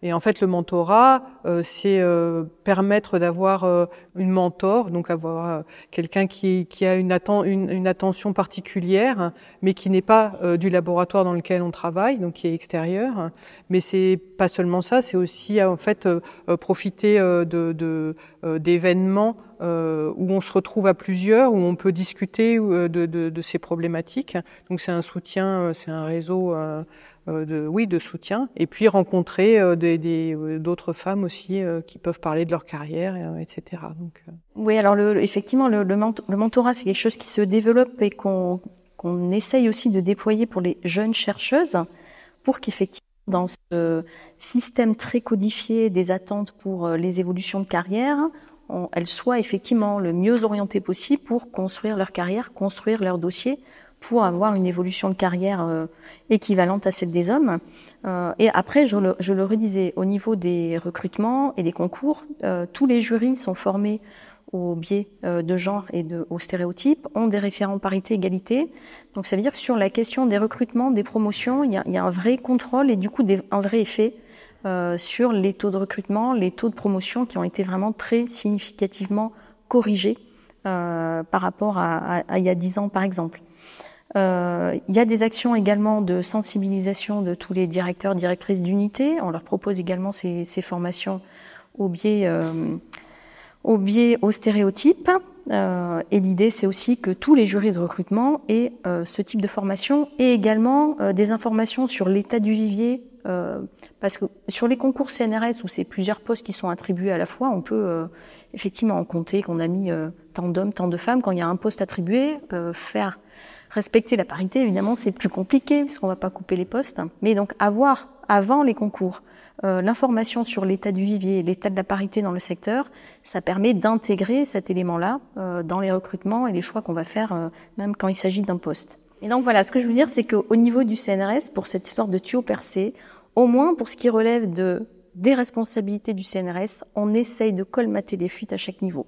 Et en fait, le mentorat, euh, c'est euh, permettre d'avoir euh, une mentor, donc avoir quelqu'un qui, qui, a une, une, une, attention particulière, mais qui n'est pas du laboratoire dans lequel on travaille, donc qui est extérieur. Mais c'est pas seulement ça, c'est aussi en fait profiter de d'événements où on se retrouve à plusieurs, où on peut discuter de, de, de ces problématiques. Donc c'est un soutien, c'est un réseau euh, de, oui, de soutien, et puis rencontrer euh, euh, d'autres femmes aussi qui peuvent parler de leur carrière, etc. Donc, Oui, alors le, effectivement, le, le, mentorat, c'est quelque chose qui se développe et qu'on qu'on essaye aussi de déployer pour les jeunes chercheuses, pour qu'effectivement, dans ce système très codifié des attentes pour les évolutions de carrière, elles soient effectivement le mieux orientées possible pour construire leur carrière, construire leur dossier, pour avoir une évolution de carrière euh, équivalente à celle des hommes. Euh, et après, je le, je le, redisais, au niveau des recrutements et des concours, euh, tous les jurys sont formés au biais de genre et de, aux stéréotypes, ont des référents parité, égalité. Donc ça veut dire que sur la question des recrutements, des promotions, il y a, y a un vrai contrôle et du coup un vrai effet euh, sur les taux de recrutement, les taux de promotion qui ont été vraiment très significativement corrigés euh, par rapport à, à, à, il y a dix ans par exemple. Euh, il y a des actions également de sensibilisation de tous les directeurs, directrices d'unité. On leur propose également ces, formations au biais, euh, au biais aux stéréotypes. Euh, et l'idée, c'est aussi que tous les jurys de recrutement aient ce type de formation et également des informations sur l'état du vivier. Parce que sur les concours CNRS où c'est plusieurs postes qui sont attribués à la fois, on peut effectivement en compter qu'on a mis tant d'hommes, tant de femmes. Quand il y a un poste attribué, faire Respecter la parité, évidemment, c'est plus compliqué parce qu'on va pas couper les postes. Mais donc avoir avant les concours euh, l'information sur l'état du vivier, l'état de la parité dans le secteur, ça permet d'intégrer cet élément-là euh, dans les recrutements et les choix qu'on va faire, euh, même quand il s'agit d'un poste. Et donc voilà, ce que je veux dire, c'est qu'au niveau du CNRS, pour cette histoire de tuyau percé, au moins pour ce qui relève de des responsabilités du CNRS, on essaye de colmater les fuites à chaque niveau.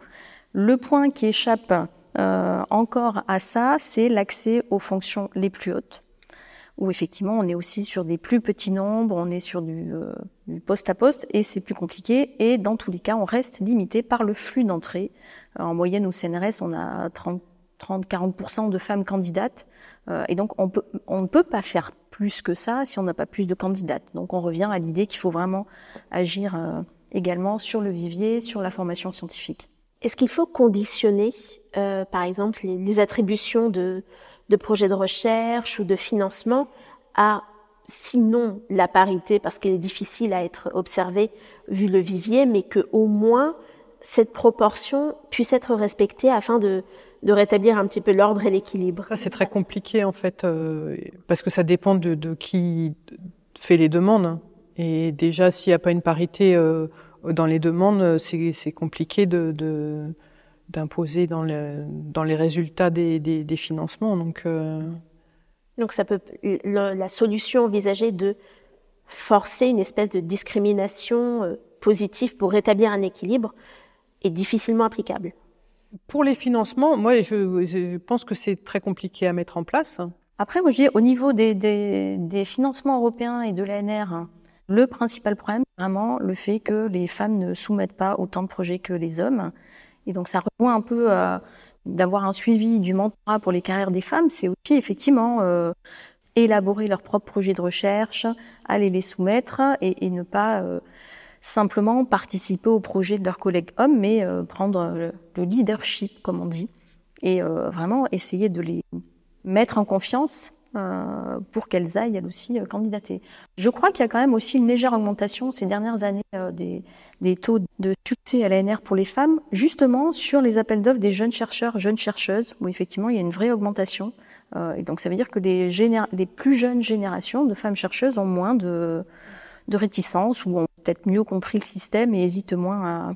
Le point qui échappe encore à ça, c'est l'accès aux fonctions les plus hautes, où effectivement on est aussi sur des plus petits nombres, on est sur du, euh, poste à poste, et c'est plus compliqué. Et dans tous les cas, on reste limité par le flux d'entrée. Euh, en moyenne au CNRS, on a 30-40% de femmes candidates, euh, et donc on, ne peut pas faire plus que ça si on n'a pas plus de candidates. Donc on revient à l'idée qu'il faut vraiment agir euh, également sur le vivier, sur la formation scientifique. Est-ce qu'il faut conditionner, euh, par exemple, les, attributions de, de, projets de recherche ou de financement à, sinon, la parité, parce qu'elle est difficile à être observée vu le vivier, mais que au moins cette proportion puisse être respectée afin de, de rétablir un petit peu l'ordre et l'équilibre. C'est très compliqué, en fait, euh, parce que ça dépend de, de, qui fait les demandes. Et déjà, s'il n'y a pas une parité euh, dans les demandes, c'est compliqué de d'imposer dans, le, dans les résultats des, des, des financements. Donc, euh... donc ça peut le, la solution envisagée de forcer une espèce de discrimination euh, positive pour rétablir un équilibre est difficilement applicable. Pour les financements, moi je, je pense que c'est très compliqué à mettre en place. Après, moi je dis au niveau des, des, des financements européens et de l'ANR, le principal problème, vraiment, le fait que les femmes ne soumettent pas autant de projets que les hommes. Et donc, ça rejoint un peu euh, d'avoir un suivi du mentorat pour les carrières des femmes. C'est aussi, effectivement, euh, élaborer leurs propres projets de recherche, aller les soumettre et, ne pas euh, simplement participer aux projets de leurs collègues hommes, mais prendre le, le, leadership, comme on dit, et vraiment essayer de les mettre en confiance euh, pour qu'elles aillent elles aussi euh, candidater. Je crois qu'il y a quand même aussi une légère augmentation ces dernières années euh, des, des, taux de succès à l'ANR pour les femmes, justement sur les appels d'offres des jeunes chercheurs, jeunes chercheuses, où effectivement il y a une vraie augmentation. et donc ça veut dire que les, plus jeunes générations de femmes chercheuses ont moins de, de réticence ou ont peut-être mieux compris le système et hésitent moins à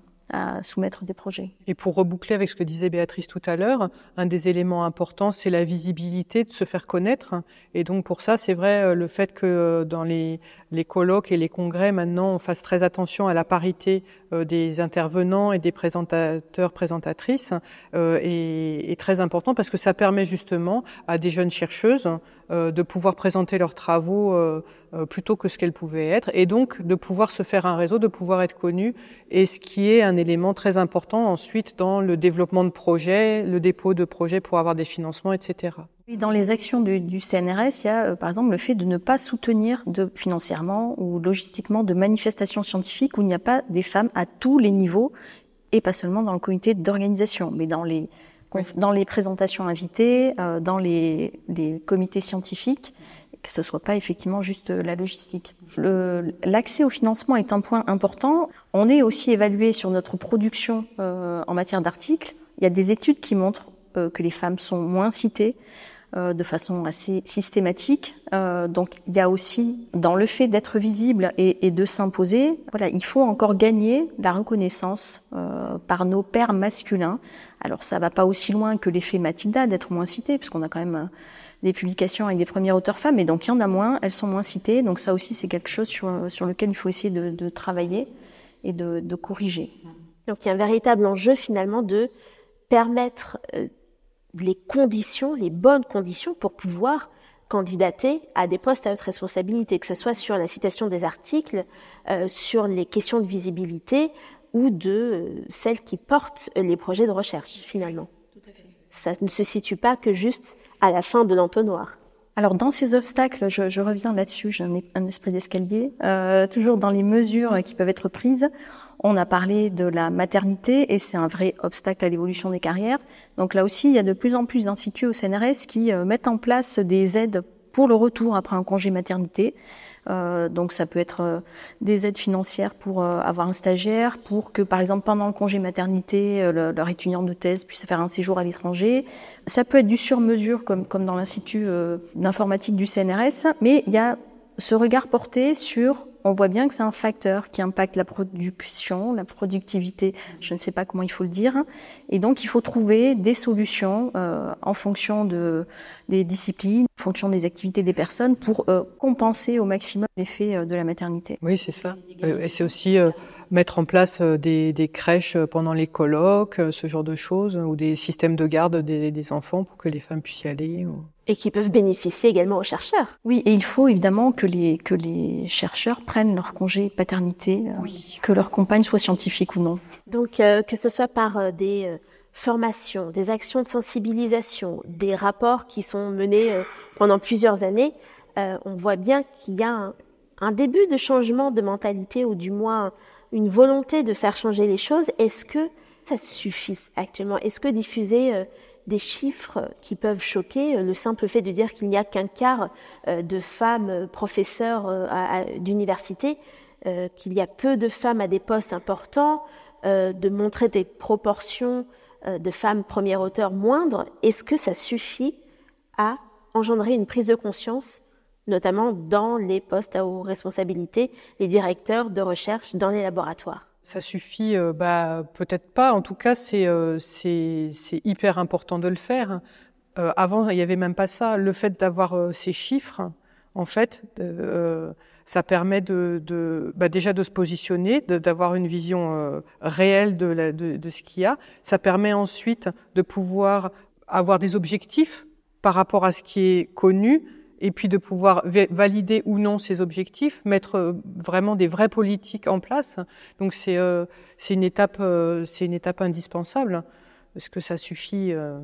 soumettre des projets. Et pour reboucler avec ce que disait Béatrice tout à l'heure, un des éléments importants, c'est la visibilité, de se faire connaître. Et donc pour ça, c'est vrai euh, le fait que euh, dans les, les colloques et les congrès, maintenant, on fasse très attention à la parité euh, des intervenants et des présentateurs, présentatrices, est, est, très important parce que ça permet justement à des jeunes chercheuses de pouvoir présenter leurs travaux plutôt que ce qu'elles pouvaient être, et donc de pouvoir se faire un réseau, de pouvoir être connues, et ce qui est un élément très important ensuite dans le développement de projets, le dépôt de projets pour avoir des financements, etc. Dans les actions du, CNRS, il y a euh, par exemple le fait de ne pas soutenir financièrement ou logistiquement de manifestations scientifiques où il n'y a pas des femmes à tous les niveaux et pas seulement dans le comité d'organisation, mais dans les, dans les présentations invitées, euh, dans les, les comités scientifiques que ce soit pas effectivement juste la logistique. L'accès au financement est un point important. On est aussi évalué sur notre production euh, en matière d'articles. Il y a des études qui montrent euh, que les femmes sont moins citées euh, de façon assez systématique. Euh, donc il y a aussi dans le fait d'être visible et, et de s'imposer, voilà, il faut encore gagner la reconnaissance euh, par nos pères masculins. Alors ça va pas aussi loin que l'effet Mathilda d'être moins cité, puisqu'on a quand même des publications avec des premiers auteurs femmes, et donc il y en a moins, elles sont moins citées. Donc ça aussi, c'est quelque chose sur, sur lequel il faut essayer de, de travailler et de, de, corriger. Donc il y a un véritable enjeu finalement de permettre euh, les conditions, les bonnes conditions pour pouvoir candidater à des postes à haute responsabilité, que ce soit sur la citation des articles, euh, sur les questions de visibilité ou de euh, celles qui portent les projets de recherche finalement. Tout à fait. Ça ne se situe pas que juste à la fin de l'entonnoir. Alors dans ces obstacles, je, je reviens là-dessus, j'ai un, un, esprit d'escalier, euh, toujours dans les mesures qui peuvent être prises. On a parlé de la maternité et c'est un vrai obstacle à l'évolution des carrières. Donc là aussi, il y a de plus en plus d'instituts au CNRS qui euh, mettent en place des aides pour le retour après un congé maternité. Euh, donc ça peut être euh, des aides financières pour avoir un stagiaire, pour que par exemple pendant le congé maternité, le, leur étudiant de thèse puisse faire un séjour à l'étranger. Ça peut être du sur-mesure comme, comme dans l'Institut d'informatique du CNRS, mais il y a ce regard porté sur on voit bien que c'est un facteur qui impacte la production, la productivité, je ne sais pas comment il faut le dire. Et donc, il faut trouver des solutions euh, en fonction de, des disciplines, en fonction des activités des personnes pour euh, compenser au maximum l'effet euh, de la maternité. Oui, c'est ça. Et c'est aussi mettre en place des, crèches pendant les colloques, ce genre de choses, ou des systèmes de garde des, enfants pour que les femmes puissent y aller. Et qui peuvent bénéficier également aux chercheurs. Oui, et il faut évidemment que les, que les chercheurs prennent leur congé paternité, euh, que leur compagne soit scientifique ou non. Donc, euh, que ce soit par euh, des formations, des actions de sensibilisation, des rapports qui sont menés pendant plusieurs années, on voit bien qu'il y a un, un, début de changement de mentalité ou du moins une volonté de faire changer les choses. Est-ce que ça suffit actuellement? Est-ce que diffuser des chiffres qui peuvent choquer. Le simple fait de dire qu'il n'y a qu'un quart euh, de femmes professeurs euh, d'université, euh, qu'il y a peu de femmes à des postes importants, de montrer des proportions de femmes premiers auteurs moindres, est-ce que ça suffit à engendrer une prise de conscience notamment dans les postes à haute responsabilité, les directeurs de recherche dans les laboratoires? Ça suffit, euh, bah, peut-être pas. En tout cas, c'est euh, hyper important de le faire. Euh, avant, il n'y avait même pas ça. Le fait d'avoir ces chiffres, en fait, ça permet de, de bah, déjà de se positionner, d'avoir une vision réelle de, de ce qu'il y a. Ça permet ensuite de pouvoir avoir des objectifs par rapport à ce qui est connu, et puis de pouvoir valider ou non ces objectifs, mettre euh, vraiment des vraies politiques en place. Donc c'est euh, une étape euh, une étape indispensable. Est-ce que ça suffit euh...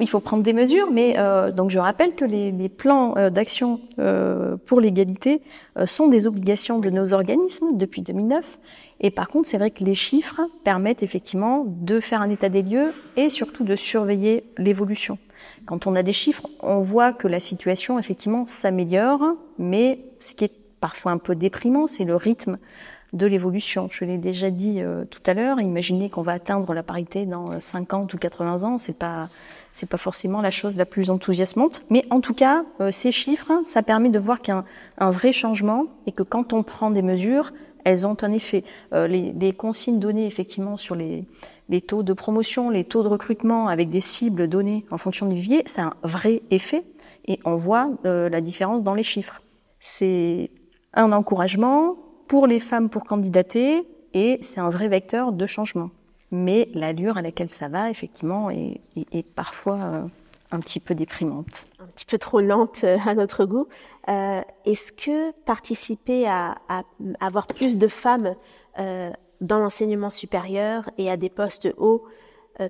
Il faut prendre des mesures, mais euh, donc je rappelle que les, les plans euh, d'action pour l'égalité sont des obligations de nos organismes depuis 2009. Et par contre, c'est vrai que les chiffres permettent effectivement de faire un état des lieux et surtout de surveiller l'évolution. Quand on a des chiffres, on voit que la situation effectivement s'améliore, mais ce qui est parfois un peu déprimant, c'est le rythme de l'évolution. Je l'ai déjà dit euh, tout à l'heure, imaginez qu'on va atteindre la parité dans 50 ou 80 ans, c'est pas c'est pas forcément la chose la plus enthousiasmante, mais en tout cas, euh, ces chiffres, ça permet de voir a un, vrai changement et que quand on prend des mesures, elles ont un effet. les, les, consignes données effectivement sur les, les taux de promotion, les taux de recrutement avec des cibles données en fonction du vivier, c'est un vrai effet et on voit la différence dans les chiffres. C'est un encouragement pour les femmes pour candidater et c'est un vrai vecteur de changement. Mais l'allure à laquelle ça va, effectivement, est, parfois euh, un petit peu déprimante. Un petit peu trop lente euh, à notre goût. Euh, est-ce que participer à, avoir plus de femmes dans l'enseignement supérieur et à des postes hauts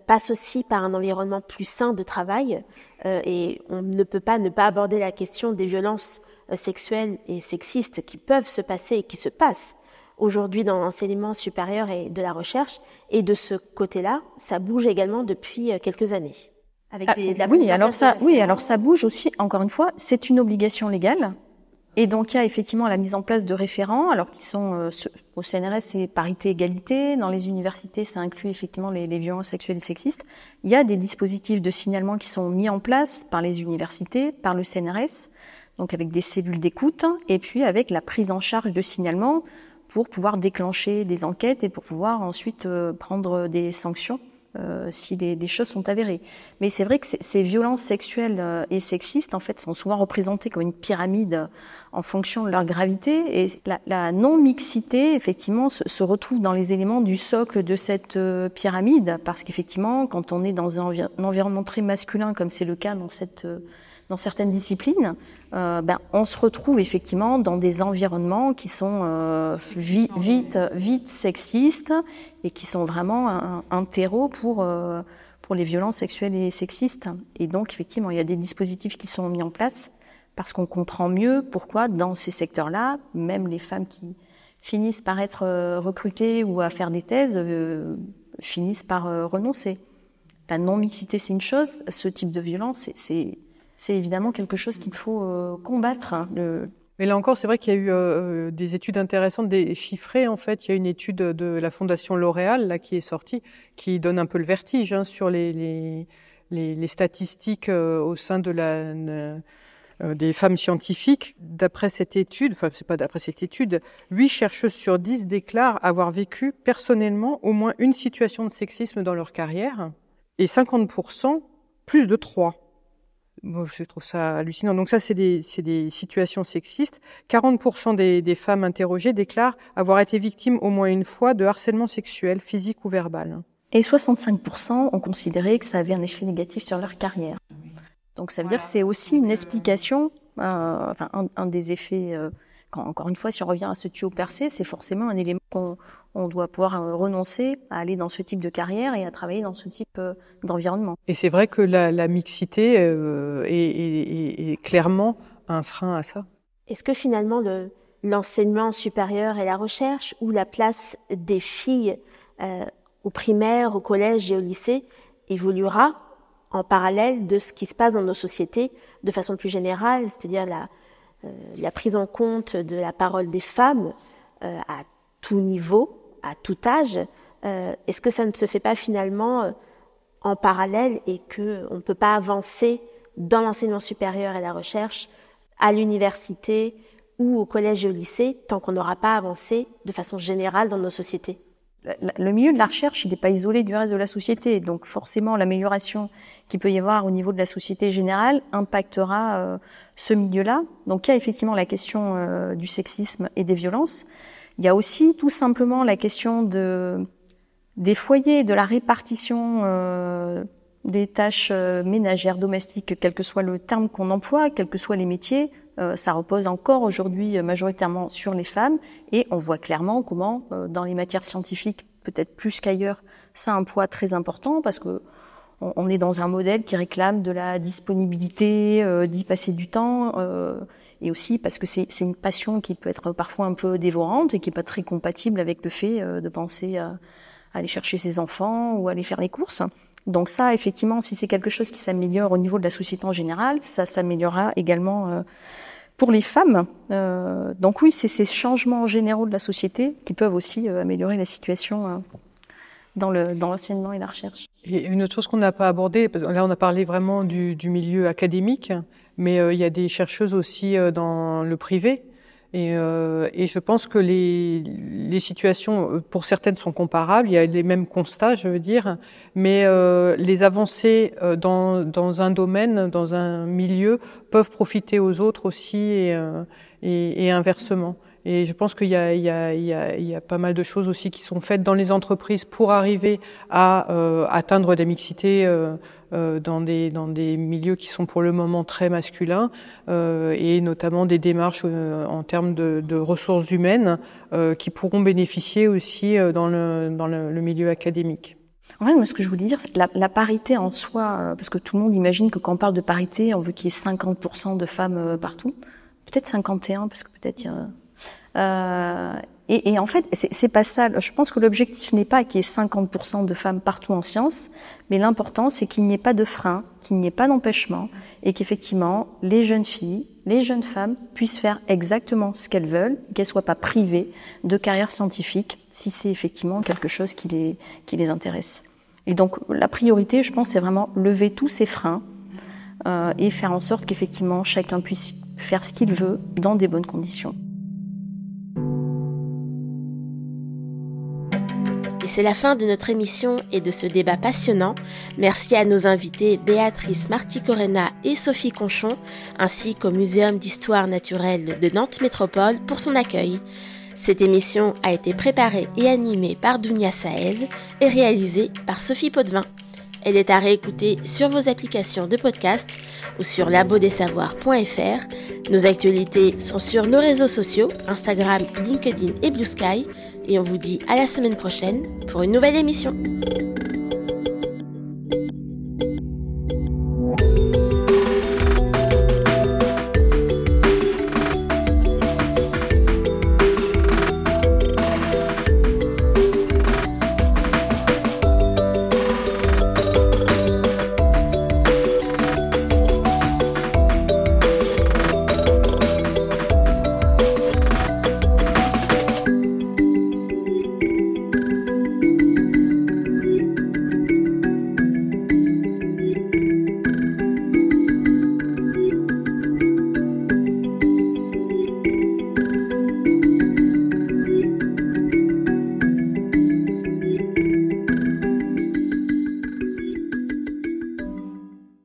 passe aussi par un environnement plus sain de travail et on ne peut pas ne pas aborder la question des violences sexuelles et sexistes qui peuvent se passer et qui se passent aujourd'hui dans l'enseignement supérieur et de la recherche. Et de ce côté-là, ça bouge également depuis euh, quelques années. Avec ah, oui, alors ça, oui, alors ça bouge aussi. Encore une fois, c'est une obligation légale. Et donc il y a effectivement la mise en place de référents, alors qui sont euh, au CNRS c'est parité égalité, dans les universités ça inclut effectivement les, les, violences sexuelles et sexistes. Il y a des dispositifs de signalement qui sont mis en place par les universités, par le CNRS, donc avec des cellules d'écoute, et puis avec la prise en charge de signalement pour pouvoir déclencher des enquêtes et pour pouvoir ensuite euh, prendre des sanctions euh, si les, choses sont avérées. Mais c'est vrai que ces violences sexuelles euh, et sexistes, en fait, sont souvent représentées comme une pyramide en fonction de leur gravité. Et la, non-mixité, effectivement, se, retrouve dans les éléments du socle de cette pyramide, parce qu'effectivement, quand on est dans un, un, environnement très masculin, comme c'est le cas dans cette dans certaines disciplines, euh, ben, on se retrouve effectivement dans des environnements qui sont euh, vite, vite, vite sexistes et qui sont vraiment un, un terreau pour, euh, pour les violences sexuelles et sexistes. Et donc, effectivement, il y a des dispositifs qui sont mis en place parce qu'on comprend mieux pourquoi dans ces secteurs-là, même les femmes qui finissent par être recrutées ou à faire des thèses finissent par renoncer. La non-mixité, c'est une chose. Ce type de violence, c'est c'est évidemment quelque chose qu'il faut euh, combattre. Hein, mais là encore, c'est vrai qu'il y a eu euh, des études intéressantes, des chiffrées en fait. Il y a une étude de la Fondation L'Oréal là qui est sortie, qui donne un peu le vertige hein, sur les, les, statistiques euh, au sein de la des femmes scientifiques. D'après cette étude, enfin c'est pas d'après cette étude, 8 chercheuses sur 10 déclarent avoir vécu personnellement au moins une situation de sexisme dans leur carrière, et 50% plus de 3 je trouve ça hallucinant. Donc ça, c'est des, situations sexistes. 40% des, des, femmes interrogées déclarent avoir été victimes au moins une fois de harcèlement sexuel, physique ou verbal. Et 65% ont considéré que ça avait un effet négatif sur leur carrière. Donc ça veut dire que c'est aussi une explication, euh, enfin un, des effets euh, encore une fois, si on revient à ce tuyau percé, c'est forcément un élément qu'on doit pouvoir euh, renoncer à aller dans ce type de carrière et à travailler dans ce type euh, d'environnement. Et c'est vrai que la, mixité euh, est, clairement un frein à ça. Est-ce que finalement l'enseignement supérieur et la recherche ou la place des filles au primaire, au collège et au lycée évoluera en parallèle de ce qui se passe dans nos sociétés de façon plus générale, c'est-à-dire la, euh, la prise en compte de la parole des femmes euh, à tout niveau, à tout âge, euh, est-ce que ça ne se fait pas finalement en parallèle et qu'on ne peut pas avancer dans l'enseignement supérieur et la recherche, à l'université ou au collège et au lycée, tant qu'on n'aura pas avancé de façon générale dans nos sociétés? Le milieu de la recherche, il n'est pas isolé du reste de la société. Donc forcément, l'amélioration qu'il peut y avoir au niveau de la société générale impactera euh, ce milieu-là. Donc il y a effectivement la question euh, du sexisme et des violences. Il y a aussi tout simplement la question de, des foyers, de la répartition euh, des tâches ménagères, domestiques, quel que soit le terme qu'on emploie, quels que soient les métiers. ça repose encore aujourd'hui majoritairement sur les femmes et on voit clairement comment dans les matières scientifiques, peut-être plus qu'ailleurs, ça a un poids très important parce que on, est dans un modèle qui réclame de la disponibilité, euh, d'y passer du temps, euh, et aussi parce que c'est une passion qui peut être parfois un peu dévorante et qui n'est pas très compatible avec le fait euh, de penser à, aller chercher ses enfants ou aller faire les courses. Donc ça, effectivement, si c'est quelque chose qui s'améliore au niveau de la société en général, ça s'améliorera également pour les femmes. donc oui, c'est ces changements généraux de la société qui peuvent aussi améliorer la situation dans l'enseignement et la recherche. Et une autre chose qu'on n'a pas abordée, là on a parlé vraiment du milieu académique, mais euh, il y a des chercheuses aussi euh, dans le privé. Et, euh, et, je pense que les, les, situations, pour certaines, sont comparables. Il y a les mêmes constats, je veux dire, mais euh, les avancées euh, dans, dans, un domaine, dans un milieu, peuvent profiter aux autres aussi et, euh, et, et inversement. Et je pense qu'il y, a pas mal de choses aussi qui sont faites dans les entreprises pour arriver à euh, atteindre des mixités euh, euh, dans, des, milieux qui sont pour le moment très masculins, et notamment des démarches en termes de, ressources humaines qui pourront bénéficier aussi dans, le, milieu académique. En fait, moi, ce que je voulais dire, c'est que la, la, parité en soi, parce que tout le monde imagine que quand on parle de parité, on veut qu'il y ait 50% de femmes partout. Peut-être 51, parce que peut-être il y a et, et, en fait, c'est pas ça. Je pense que l'objectif n'est pas qu'il y ait 50% de femmes partout en sciences, mais l'important, c'est qu'il n'y ait pas de frein, qu'il n'y ait pas d'empêchement, et qu'effectivement, les jeunes filles, les jeunes femmes puissent faire exactement ce qu'elles veulent, qu'elles soient pas privées de carrière scientifique, si c'est effectivement quelque chose qui les, qui les intéresse. Et donc, la priorité, je pense, c'est vraiment lever tous ces freins euh, et faire en sorte qu'effectivement, chacun puisse faire ce qu'il veut dans des bonnes conditions. C'est la fin de notre émission et de ce débat passionnant. Merci à nos invités Béatrice Marticorena et Sophie Conchon, ainsi qu'au Muséum d'histoire naturelle de Nantes Métropole pour son accueil. Cette émission a été préparée et animée par Dounia Saez et réalisée par Sophie Potvin. Elle est à réécouter sur vos applications de podcast ou sur labodesavoirs.fr. Nos actualités sont sur nos réseaux sociaux, Instagram, LinkedIn et Blue Sky. Et on vous dit à la semaine prochaine pour une nouvelle émission.